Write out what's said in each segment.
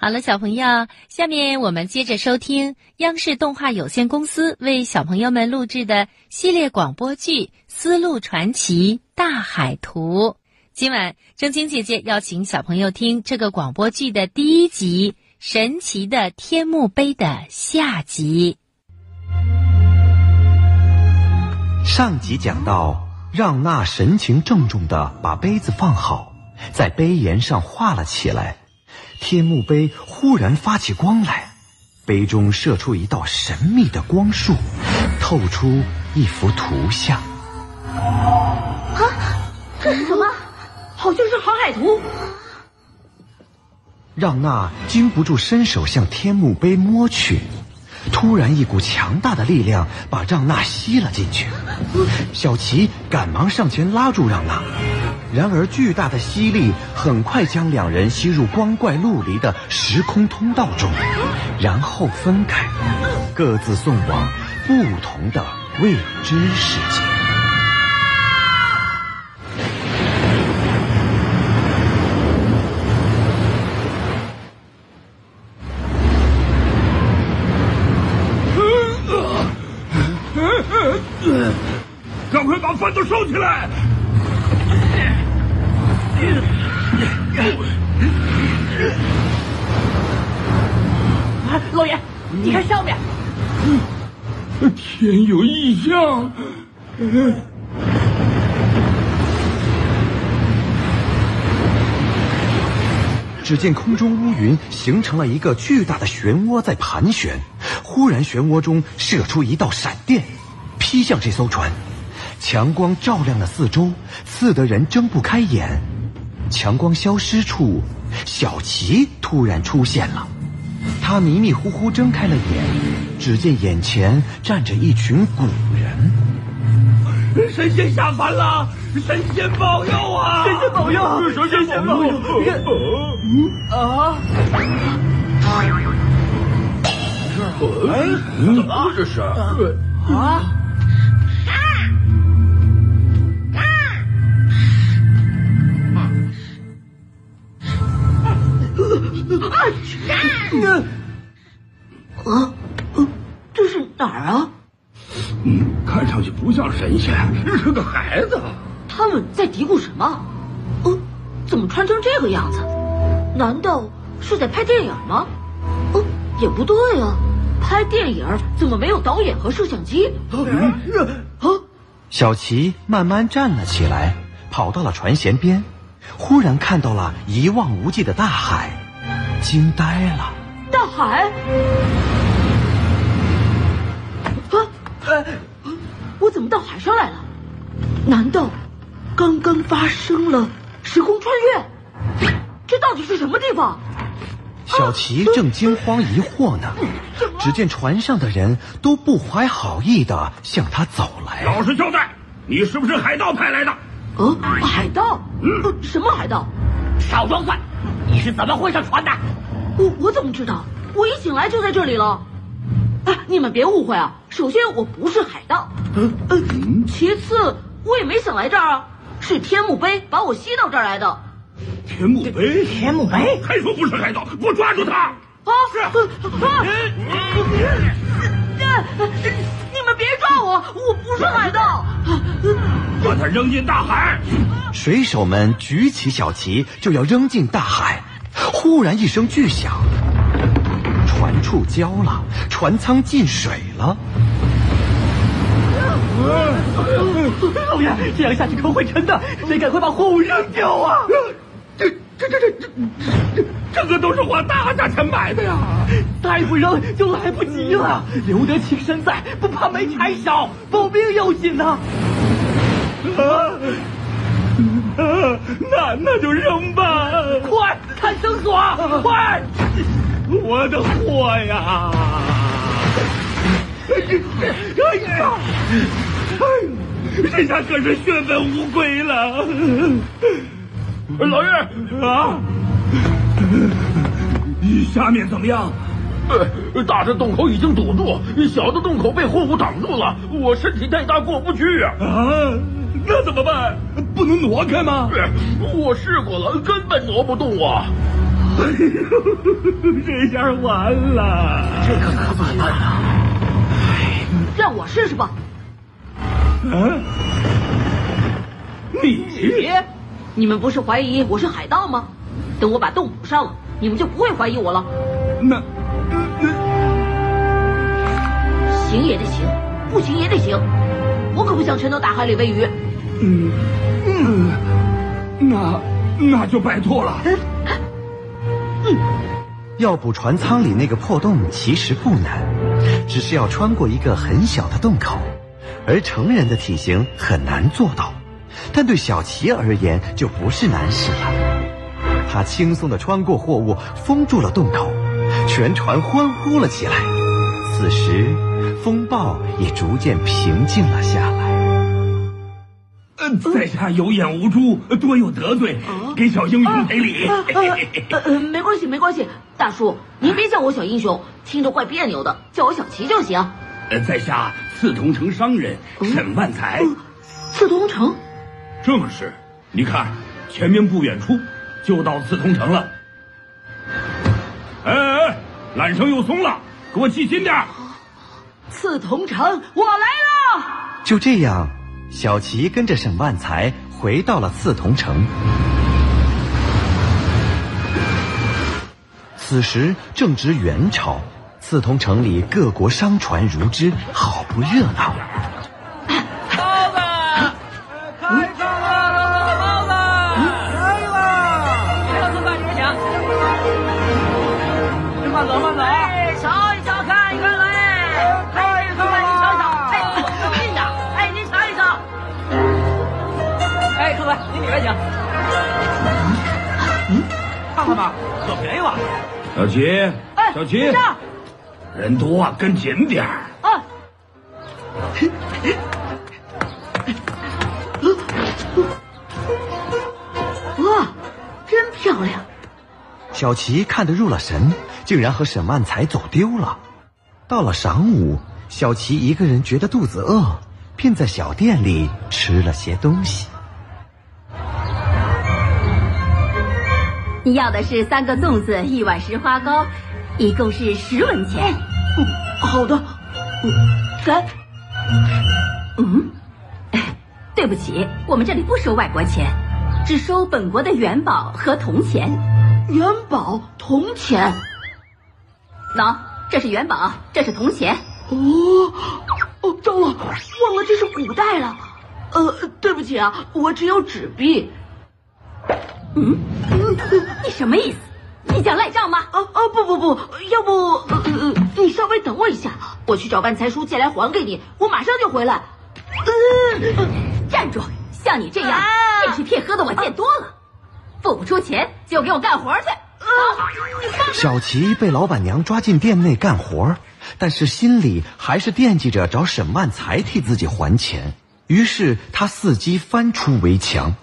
好了，小朋友，下面我们接着收听央视动画有限公司为小朋友们录制的系列广播剧《丝路传奇大海图》。今晚，正晶姐姐要请小朋友听这个广播剧的第一集《神奇的天幕碑》的下集。上集讲到，让娜神情郑重地把杯子放好，在杯沿上画了起来。天幕碑忽然发起光来，杯中射出一道神秘的光束，透出一幅图像。啊，这是什么？好像是航海图。让娜禁不住伸手向天幕碑摸去，突然一股强大的力量把让娜吸了进去。小琪赶忙上前拉住让娜。然而，巨大的吸力很快将两人吸入光怪陆离的时空通道中，然后分开，各自送往不同的未知世界。赶快把饭都收起来！老爷，你看上面，天有异象。只见空中乌云形成了一个巨大的漩涡在盘旋，忽然漩涡中射出一道闪电，劈向这艘船。强光照亮了四周，刺得人睁不开眼。强光消失处，小琪突然出现了。他迷迷糊糊睁开了眼，只见眼前站着一群古人。神仙下凡了！神仙保佑啊！神仙保佑！神仙保佑！啊！哎，怎么这是？啊！啊，这是哪儿啊？嗯，看上去不像神仙，是个孩子。他们在嘀咕什么？哦，怎么穿成这个样子？难道是在拍电影吗？哦，也不对啊，拍电影怎么没有导演和摄像机？啊！小琪慢慢站了起来，跑到了船舷边，忽然看到了一望无际的大海。惊呆了！大海！啊，呃，我怎么到海上来了？难道刚刚发生了时空穿越？这到底是什么地方？小琪正惊慌疑惑呢，只见船上的人都不怀好意的向他走来。老实交代，你是不是海盗派来的？呃，海盗？嗯，什么海盗？少装蒜！你是怎么会上船的？我我怎么知道？我一醒来就在这里了。哎，你们别误会啊！首先我不是海盗，嗯，其次我也没想来这儿啊，是天幕碑把我吸到这儿来的。天幕碑？天幕碑？还说不是海盗？给我抓住他！啊！是啊！你们别抓我！我不是海盗！把他扔进大海！水手们举起小旗就要扔进大海，忽然一声巨响，船触礁了，船舱进水了。老爷，这样下去船会沉的，得赶快把货物扔掉啊！这、这、这、这、这、这、这个都是花大价钱买的呀！再不扔就来不及了。留得青山在，不怕没柴烧，保命要紧呐！啊！那那就扔吧！快看绳索，快！我的货呀！哎呀！哎呀这下可是血本无归了。老爷啊，下面怎么样？呃，大的洞口已经堵住，小的洞口被货物挡住了，我身体太大过不去啊！啊！那怎么办？不能挪开吗？我试过了，根本挪不动啊！这下完了，这可可怎么办啊？让我试试吧。嗯，你你们不是怀疑我是海盗吗？等我把洞补上了，你们就不会怀疑我了。那那行也得行，不行也得行。我可不想沉到大海里喂鱼。嗯嗯，那那就拜托了。要补船舱里那个破洞其实不难，只是要穿过一个很小的洞口，而成人的体型很难做到。但对小琪而言就不是难事了。他轻松地穿过货物，封住了洞口，全船欢呼了起来。此时，风暴也逐渐平静了下来。呃，在下有眼无珠，多有得罪，给小英雄赔礼。呃呃呃，没关系没关系，大叔您别叫我小英雄，听着怪别扭的，叫我小齐就行。呃，在下刺桐城商人沈万才。刺桐城，正是，你看前面不远处就到刺桐城了。哎哎哎，缆绳又松了，给我系紧点。刺桐城，我来了。就这样，小琪跟着沈万才回到了刺桐城。此时正值元朝，刺桐城里各国商船如织，好不热闹。哎，客官，您里边请。嗯，看看吧，可便宜了。小琪，哎，小琪人多啊，跟紧点儿。啊，哇，真漂亮！小琪看得入了神，竟然和沈万才走丢了。到了晌午，小琪一个人觉得肚子饿，便在小店里吃了些东西。你要的是三个粽子，一碗石花糕，一共是十文钱。嗯好的，嗯给。嗯，哎对不起，我们这里不收外国钱，只收本国的元宝和铜钱。元宝铜钱。喏，这是元宝，这是铜钱。哦，哦，糟了，忘了这是古代了。呃，对不起啊，我只有纸币。嗯，你什么意思？你想赖账吗？哦哦，不不不，要不呃呃，你稍微等我一下，我去找万财叔借来还给你，我马上就回来。呃，站住！像你这样啊骗吃骗喝的我见多了，付不出钱就给我干活去。小琪被老板娘抓进店内干活，但是心里还是惦记着找沈万才替自己还钱。于是他伺机翻出围墙，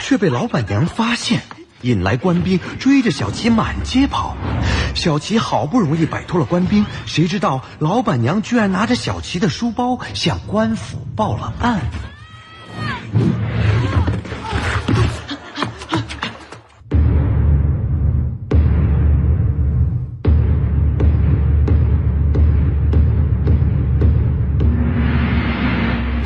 却被老板娘发现，引来官兵追着小琪满街跑。小琪好不容易摆脱了官兵，谁知道老板娘居然拿着小琪的书包向官府报了案。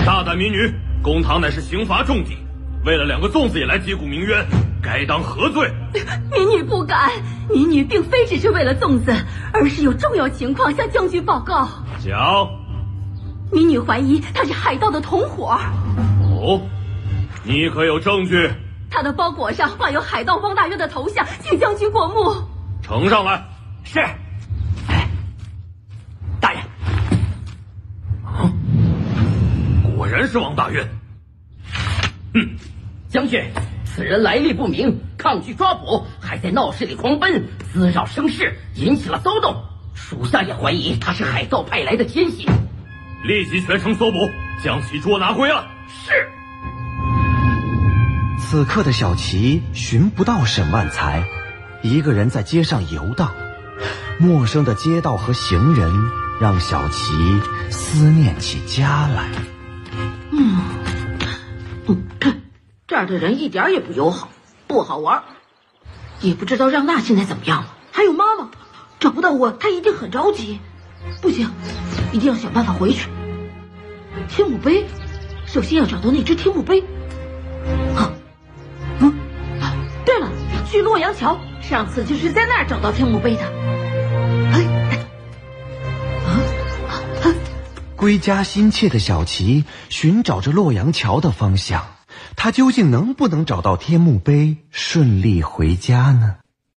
大胆民女，公堂乃是刑罚重地，为了两个粽子也来击鼓鸣冤，该当何罪？民女不敢，民女并非只是为了粽子，而是有重要情况向将军报告。讲。民女怀疑他是海盗的同伙，哦，你可有证据？他的包裹上挂有海盗汪大渊的头像，请将军过目。呈上来。是。哎，大人，果然是王大渊。嗯将军，此人来历不明，抗拒抓捕，还在闹市里狂奔，滋扰声势，引起了骚动。属下也怀疑他是海盗派来的奸细。立即全城搜捕，将其捉拿归案。是。此刻的小琪寻不到沈万才，一个人在街上游荡。陌生的街道和行人让小琪思念起家来。这儿的人一点也不友好，不好玩。也不知道让娜现在怎么样了。还有妈妈，找不到我，她一定很着急。不行，一定要想办法回去。天母碑，首先要找到那只天母碑。啊，嗯，对了，去洛阳桥，上次就是在那儿找到天母碑的。哎，啊，归家心切的小琪寻找着洛阳桥的方向，他究竟能不能找到天墓碑，顺利回家呢？